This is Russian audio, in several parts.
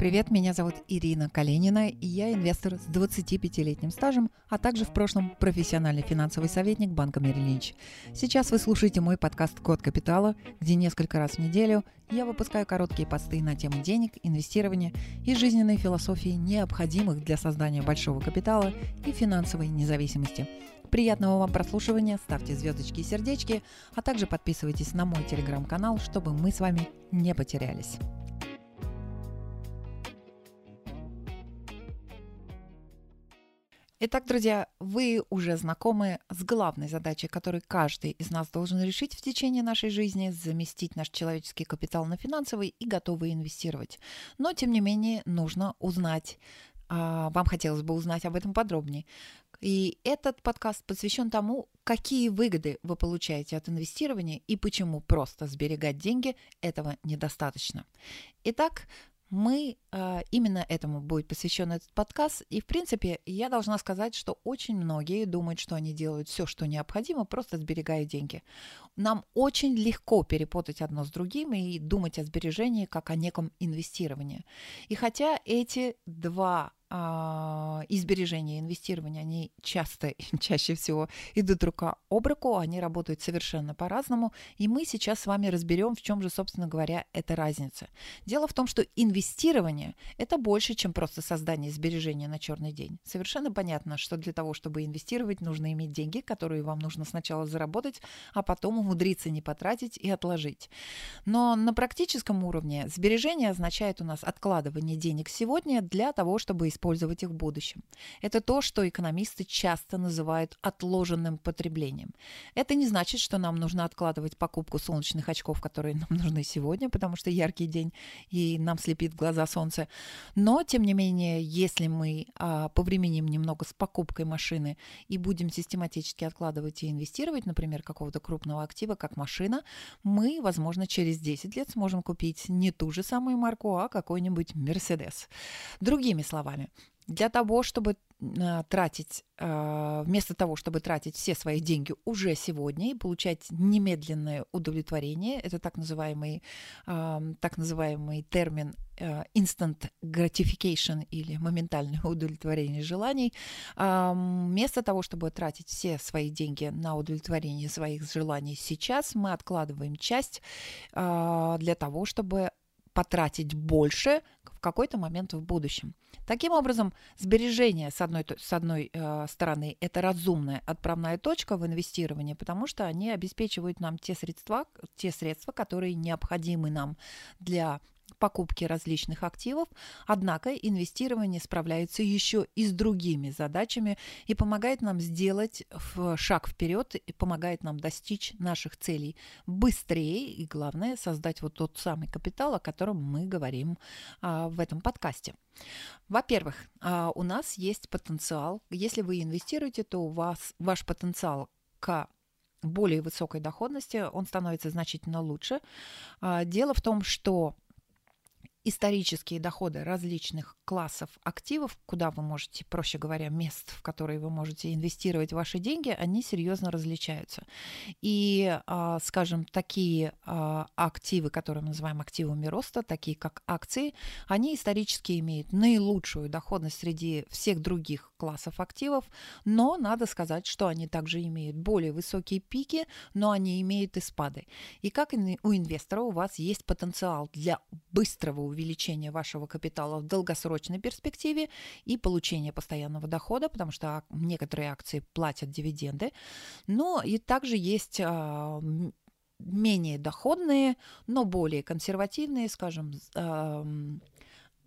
Привет, меня зовут Ирина Калинина, и я инвестор с 25-летним стажем, а также в прошлом профессиональный финансовый советник банка Merrill Сейчас вы слушаете мой подкаст «Код капитала», где несколько раз в неделю я выпускаю короткие посты на тему денег, инвестирования и жизненной философии, необходимых для создания большого капитала и финансовой независимости. Приятного вам прослушивания, ставьте звездочки и сердечки, а также подписывайтесь на мой телеграм-канал, чтобы мы с вами не потерялись. Итак, друзья, вы уже знакомы с главной задачей, которую каждый из нас должен решить в течение нашей жизни – заместить наш человеческий капитал на финансовый и готовы инвестировать. Но, тем не менее, нужно узнать, а, вам хотелось бы узнать об этом подробнее. И этот подкаст посвящен тому, какие выгоды вы получаете от инвестирования и почему просто сберегать деньги этого недостаточно. Итак, мы э, именно этому будет посвящен этот подкаст. И, в принципе, я должна сказать, что очень многие думают, что они делают все, что необходимо, просто сберегая деньги. Нам очень легко перепутать одно с другим и думать о сбережении как о неком инвестировании. И хотя эти два а, и сбережения, инвестирования, они часто, чаще всего идут рука об руку, они работают совершенно по-разному, и мы сейчас с вами разберем, в чем же, собственно говоря, эта разница. Дело в том, что инвестирование – это больше, чем просто создание сбережения на черный день. Совершенно понятно, что для того, чтобы инвестировать, нужно иметь деньги, которые вам нужно сначала заработать, а потом умудриться не потратить и отложить. Но на практическом уровне сбережение означает у нас откладывание денег сегодня для того, чтобы использовать использовать их в будущем. Это то, что экономисты часто называют отложенным потреблением. Это не значит, что нам нужно откладывать покупку солнечных очков, которые нам нужны сегодня, потому что яркий день и нам слепит глаза солнце. Но, тем не менее, если мы а, повременим немного с покупкой машины и будем систематически откладывать и инвестировать, например, какого-то крупного актива, как машина, мы, возможно, через 10 лет сможем купить не ту же самую марку, а какой-нибудь Мерседес. Другими словами, для того, чтобы а, тратить, а, вместо того, чтобы тратить все свои деньги уже сегодня и получать немедленное удовлетворение, это так называемый, а, так называемый термин instant gratification или моментальное удовлетворение желаний, вместо того, чтобы тратить все свои деньги на удовлетворение своих желаний сейчас, мы откладываем часть для того, чтобы потратить больше в какой-то момент в будущем. Таким образом, сбережение, с одной, с одной э, стороны, это разумная отправная точка в инвестировании, потому что они обеспечивают нам те средства, те средства, которые необходимы нам для покупки различных активов, однако инвестирование справляется еще и с другими задачами и помогает нам сделать шаг вперед и помогает нам достичь наших целей быстрее и, главное, создать вот тот самый капитал, о котором мы говорим а, в этом подкасте. Во-первых, а, у нас есть потенциал. Если вы инвестируете, то у вас ваш потенциал к более высокой доходности, он становится значительно лучше. А, дело в том, что исторические доходы различных классов активов, куда вы можете, проще говоря, мест, в которые вы можете инвестировать ваши деньги, они серьезно различаются. И, а, скажем, такие а, активы, которые мы называем активами роста, такие как акции, они исторически имеют наилучшую доходность среди всех других классов активов, но надо сказать, что они также имеют более высокие пики, но они имеют и спады. И как у инвестора у вас есть потенциал для быстрого увеличения вашего капитала в долгосрочной перспективе и получения постоянного дохода, потому что некоторые акции платят дивиденды. Но и также есть а, менее доходные, но более консервативные, скажем,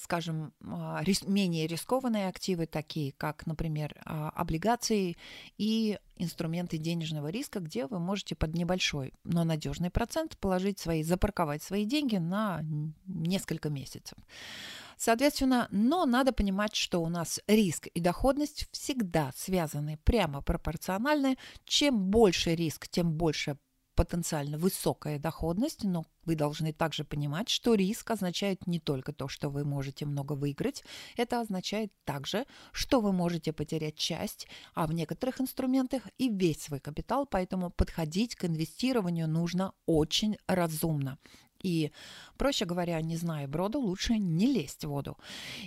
скажем, а, менее рискованные активы, такие как, например, а, облигации и инструменты денежного риска, где вы можете под небольшой, но надежный процент положить свои, запарковать свои деньги на несколько месяцев. Соответственно, но надо понимать, что у нас риск и доходность всегда связаны прямо пропорциональны. Чем больше риск, тем больше потенциально высокая доходность, но вы должны также понимать, что риск означает не только то, что вы можете много выиграть, это означает также, что вы можете потерять часть, а в некоторых инструментах и весь свой капитал, поэтому подходить к инвестированию нужно очень разумно. И, проще говоря, не зная броду, лучше не лезть в воду.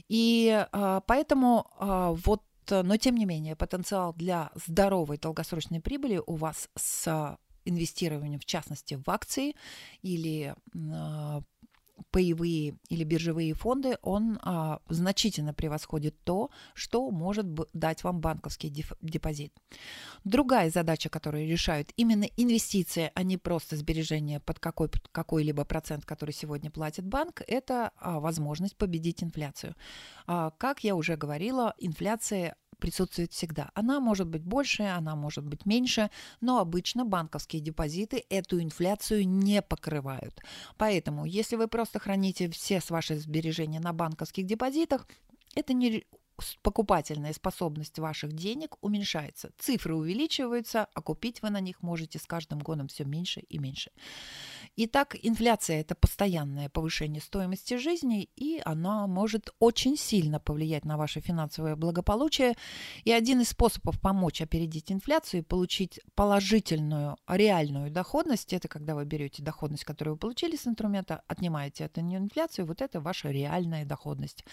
И а, поэтому а, вот, но тем не менее, потенциал для здоровой долгосрочной прибыли у вас с инвестированием, в частности, в акции или а, паевые или биржевые фонды, он а, значительно превосходит то, что может дать вам банковский депозит. Другая задача, которую решают именно инвестиции, а не просто сбережения под какой, какой-либо процент, который сегодня платит банк, это а, возможность победить инфляцию. А, как я уже говорила, инфляция присутствует всегда. Она может быть больше, она может быть меньше, но обычно банковские депозиты эту инфляцию не покрывают. Поэтому, если вы просто храните все ваши сбережения на банковских депозитах, это не покупательная способность ваших денег уменьшается. Цифры увеличиваются, а купить вы на них можете с каждым годом все меньше и меньше. Итак, инфляция – это постоянное повышение стоимости жизни, и она может очень сильно повлиять на ваше финансовое благополучие. И один из способов помочь опередить инфляцию и получить положительную, реальную доходность – это когда вы берете доходность, которую вы получили с инструмента, отнимаете эту инфляцию, вот это ваша реальная доходность.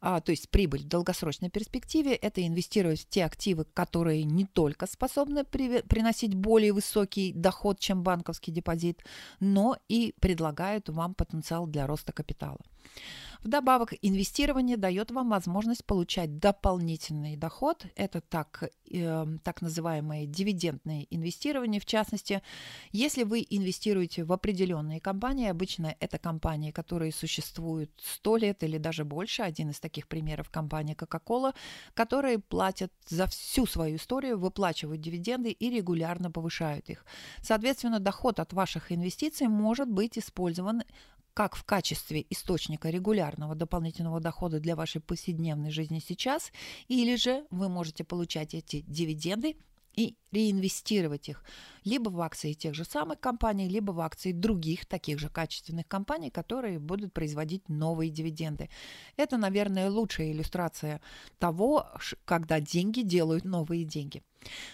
А, то есть прибыль в долгосрочной перспективе – это инвестировать в те активы, которые не только способны при, приносить более высокий доход, чем банковский депозит, но и предлагают вам потенциал для роста капитала. Вдобавок, инвестирование дает вам возможность получать дополнительный доход. Это так, э, так называемое дивидендное инвестирование. В частности, если вы инвестируете в определенные компании, обычно это компании, которые существуют 100 лет или даже больше, один из таких примеров компания Coca-Cola, которые платят за всю свою историю, выплачивают дивиденды и регулярно повышают их. Соответственно, доход от ваших инвестиций может быть использован как в качестве источника регулярного дополнительного дохода для вашей повседневной жизни сейчас, или же вы можете получать эти дивиденды и реинвестировать их либо в акции тех же самых компаний, либо в акции других таких же качественных компаний, которые будут производить новые дивиденды. Это, наверное, лучшая иллюстрация того, когда деньги делают новые деньги.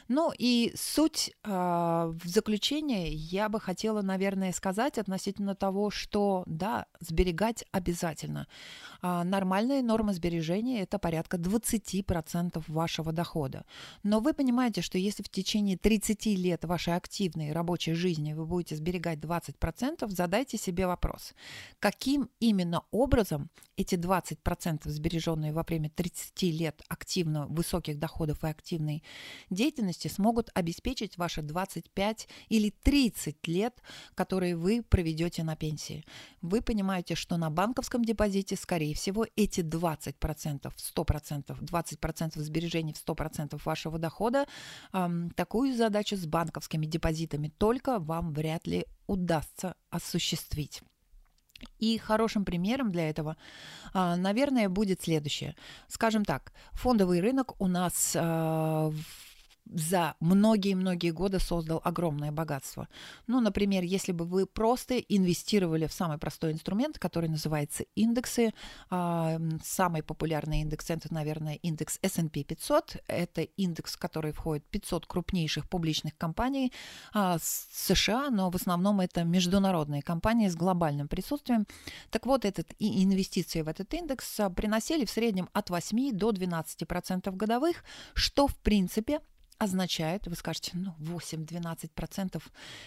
Ну и суть э, в заключение я бы хотела, наверное, сказать относительно того, что да, сберегать обязательно. Э, нормальная норма сбережения это порядка 20% вашего дохода. Но вы понимаете, что если в течение 30 лет вашей активной рабочей жизни вы будете сберегать 20%, задайте себе вопрос, каким именно образом эти 20% сбереженные во время 30 лет активно высоких доходов и активной деятельности смогут обеспечить ваши 25 или 30 лет, которые вы проведете на пенсии. Вы понимаете, что на банковском депозите, скорее всего, эти 20%, 100%, 20% сбережений в 100% вашего дохода, эм, такую задачу с банковскими депозитами только вам вряд ли удастся осуществить. И хорошим примером для этого, а, наверное, будет следующее. Скажем так, фондовый рынок у нас а, за многие-многие годы создал огромное богатство. Ну, например, если бы вы просто инвестировали в самый простой инструмент, который называется индексы, э, самый популярный индекс это, наверное, индекс S&P 500. Это индекс, в который входит 500 крупнейших публичных компаний э, США, но в основном это международные компании с глобальным присутствием. Так вот, этот, и инвестиции в этот индекс приносили в среднем от 8 до 12% годовых, что, в принципе, означает, вы скажете, ну, 8-12%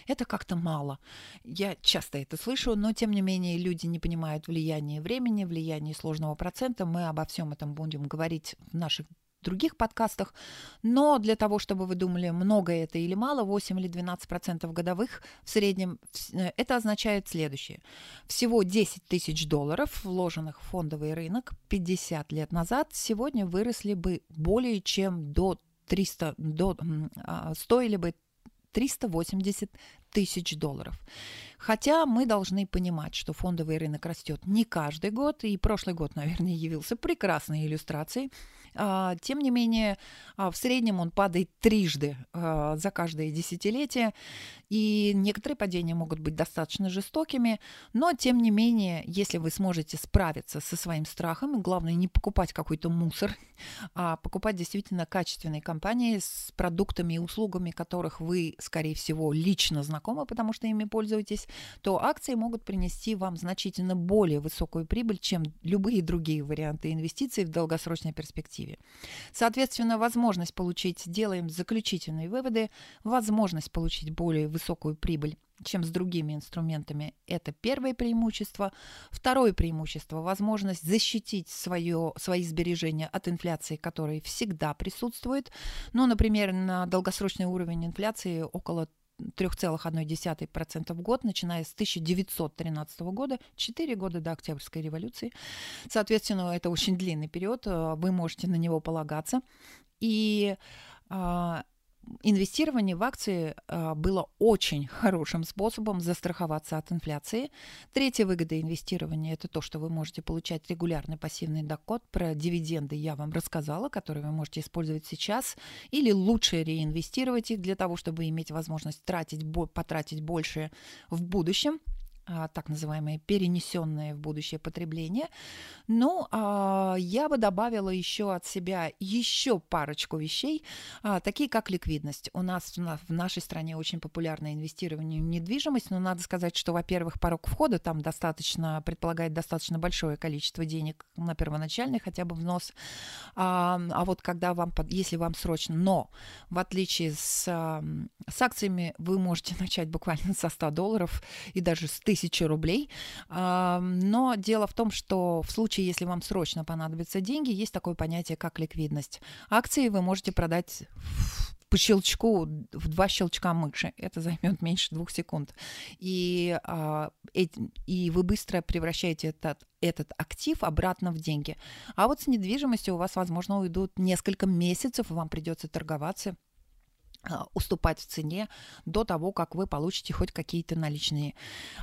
это как-то мало. Я часто это слышу, но тем не менее люди не понимают влияние времени, влияние сложного процента. Мы обо всем этом будем говорить в наших других подкастах. Но для того, чтобы вы думали, много это или мало, 8 или 12% годовых в среднем, э, это означает следующее. Всего 10 тысяч долларов, вложенных в фондовый рынок 50 лет назад, сегодня выросли бы более чем до 300 до, а, стоили бы 380 тысяч долларов. Хотя мы должны понимать, что фондовый рынок растет не каждый год, и прошлый год, наверное, явился прекрасной иллюстрацией а, тем не менее, а, в среднем он падает трижды за каждое десятилетие, и некоторые падения могут быть достаточно жестокими, но тем не менее, если вы сможете справиться со своим страхом, главное не покупать какой-то мусор, а покупать действительно качественные компании с продуктами и услугами, которых вы, скорее всего, лично знакомы, потому что ими пользуетесь, то акции могут принести вам значительно более высокую прибыль, чем любые другие варианты инвестиций в долгосрочной перспективе. Соответственно, возможность получить, делаем заключительные выводы, возможность получить более высокую прибыль чем с другими инструментами. Это первое преимущество. Второе преимущество – возможность защитить свое, свои сбережения от инфляции, которая всегда присутствует. Ну, например, на долгосрочный уровень инфляции около 3,1% в год, начиная с 1913 года, 4 года до Октябрьской революции. Соответственно, это очень длинный период, вы можете на него полагаться. И а, инвестирование в акции э, было очень хорошим способом застраховаться от инфляции. Третья выгода инвестирования – это то, что вы можете получать регулярный пассивный доход. Про дивиденды я вам рассказала, которые вы можете использовать сейчас, или лучше реинвестировать их для того, чтобы иметь возможность тратить, потратить больше в будущем – а, так называемые перенесенные в будущее потребление. Ну, а, я бы добавила еще от себя еще парочку вещей, а, такие как ликвидность. У нас в нашей стране очень популярно инвестирование в недвижимость, но надо сказать, что, во-первых, порог входа там достаточно, предполагает достаточно большое количество денег на первоначальный хотя бы взнос. А, а вот когда вам, если вам срочно, но в отличие с, с акциями вы можете начать буквально со 100 долларов и даже с 1000 тысячи рублей. Но дело в том, что в случае, если вам срочно понадобятся деньги, есть такое понятие, как ликвидность. Акции вы можете продать по щелчку, в два щелчка мыши. Это займет меньше двух секунд. И, и вы быстро превращаете этот, этот актив обратно в деньги. А вот с недвижимостью у вас, возможно, уйдут несколько месяцев, и вам придется торговаться а, уступать в цене до того, как вы получите хоть какие-то наличные.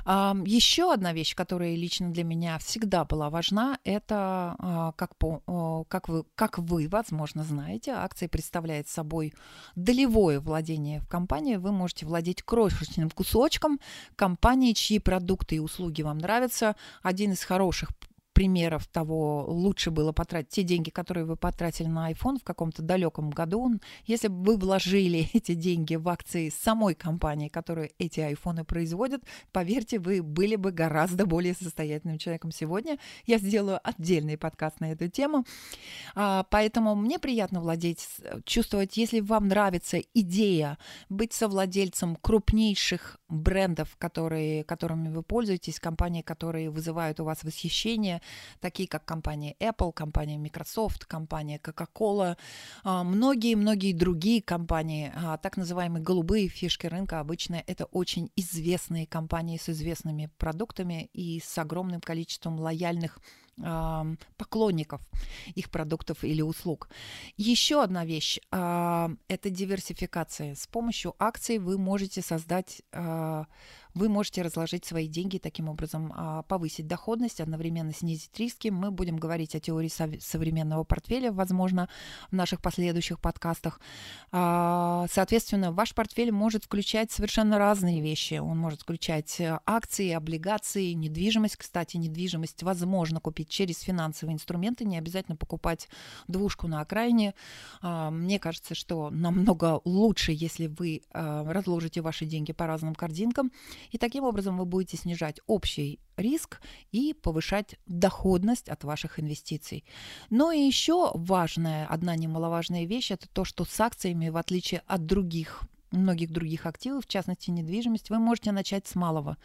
Еще одна вещь, которая лично для меня всегда была важна, это, а, как, по, как, вы, как вы, возможно, знаете, акции представляет собой долевое владение в компании. Вы можете владеть крошечным кусочком компании, чьи продукты и услуги вам нравятся. Один из хороших примеров того, лучше было потратить те деньги, которые вы потратили на iPhone в каком-то далеком году, если бы вы вложили эти деньги в акции самой компании, которая эти айфоны производит, поверьте, вы были бы гораздо более состоятельным человеком сегодня. Я сделаю отдельный подкаст на эту тему. А, поэтому мне приятно владеть, чувствовать, если вам нравится идея быть совладельцем крупнейших брендов, которые, которыми вы пользуетесь, компании, которые вызывают у вас восхищение, такие как компания Apple, компания Microsoft, компания Coca-Cola, а, многие-многие другие компании, а, так называемые голубые фишки рынка, обычно это очень известные компании с известными продуктами и с огромным количеством лояльных поклонников их продуктов или услуг. Еще одна вещь – это диверсификация. С помощью акций вы можете создать вы можете разложить свои деньги таким образом, а, повысить доходность, одновременно снизить риски. Мы будем говорить о теории современного портфеля, возможно, в наших последующих подкастах. А, соответственно, ваш портфель может включать совершенно разные вещи. Он может включать э, акции, облигации, недвижимость. Кстати, недвижимость возможно купить через финансовые инструменты, не обязательно покупать двушку на окраине. А, мне кажется, что намного лучше, если вы разложите ваши деньги по разным корзинкам и таким образом вы будете снижать общий риск и повышать доходность от ваших инвестиций. Но и еще важная, одна немаловажная вещь, это то, что с акциями, в отличие от других многих других активов, в частности недвижимость, вы можете начать с малого.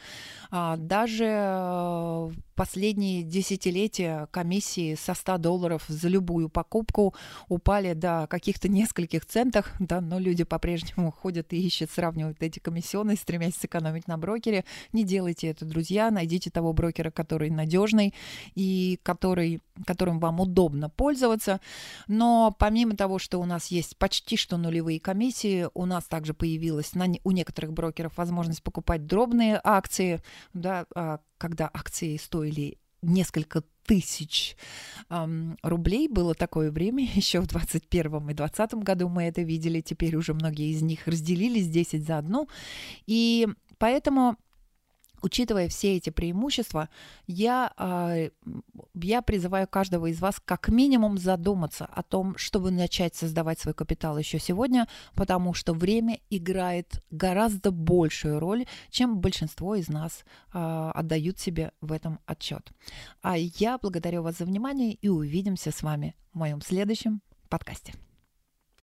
А, даже э, последние десятилетия комиссии со 100 долларов за любую покупку упали до каких-то нескольких центов, да, но люди по-прежнему ходят и ищут, сравнивают эти комиссионные, стремясь сэкономить на брокере. Не делайте это, друзья, найдите того брокера, который надежный и который, которым вам удобно пользоваться. Но помимо того, что у нас есть почти что нулевые комиссии, у нас также появилась на, у некоторых брокеров возможность покупать дробные акции, да, а, когда акции стоили несколько тысяч эм, рублей. Было такое время, еще в 2021 и 2020 году мы это видели. Теперь уже многие из них разделились 10 за одну. И поэтому Учитывая все эти преимущества, я, а, я призываю каждого из вас как минимум задуматься о том, чтобы начать создавать свой капитал еще сегодня, потому что время играет гораздо большую роль, чем большинство из нас а, отдают себе в этом отчет. А я благодарю вас за внимание и увидимся с вами в моем следующем подкасте.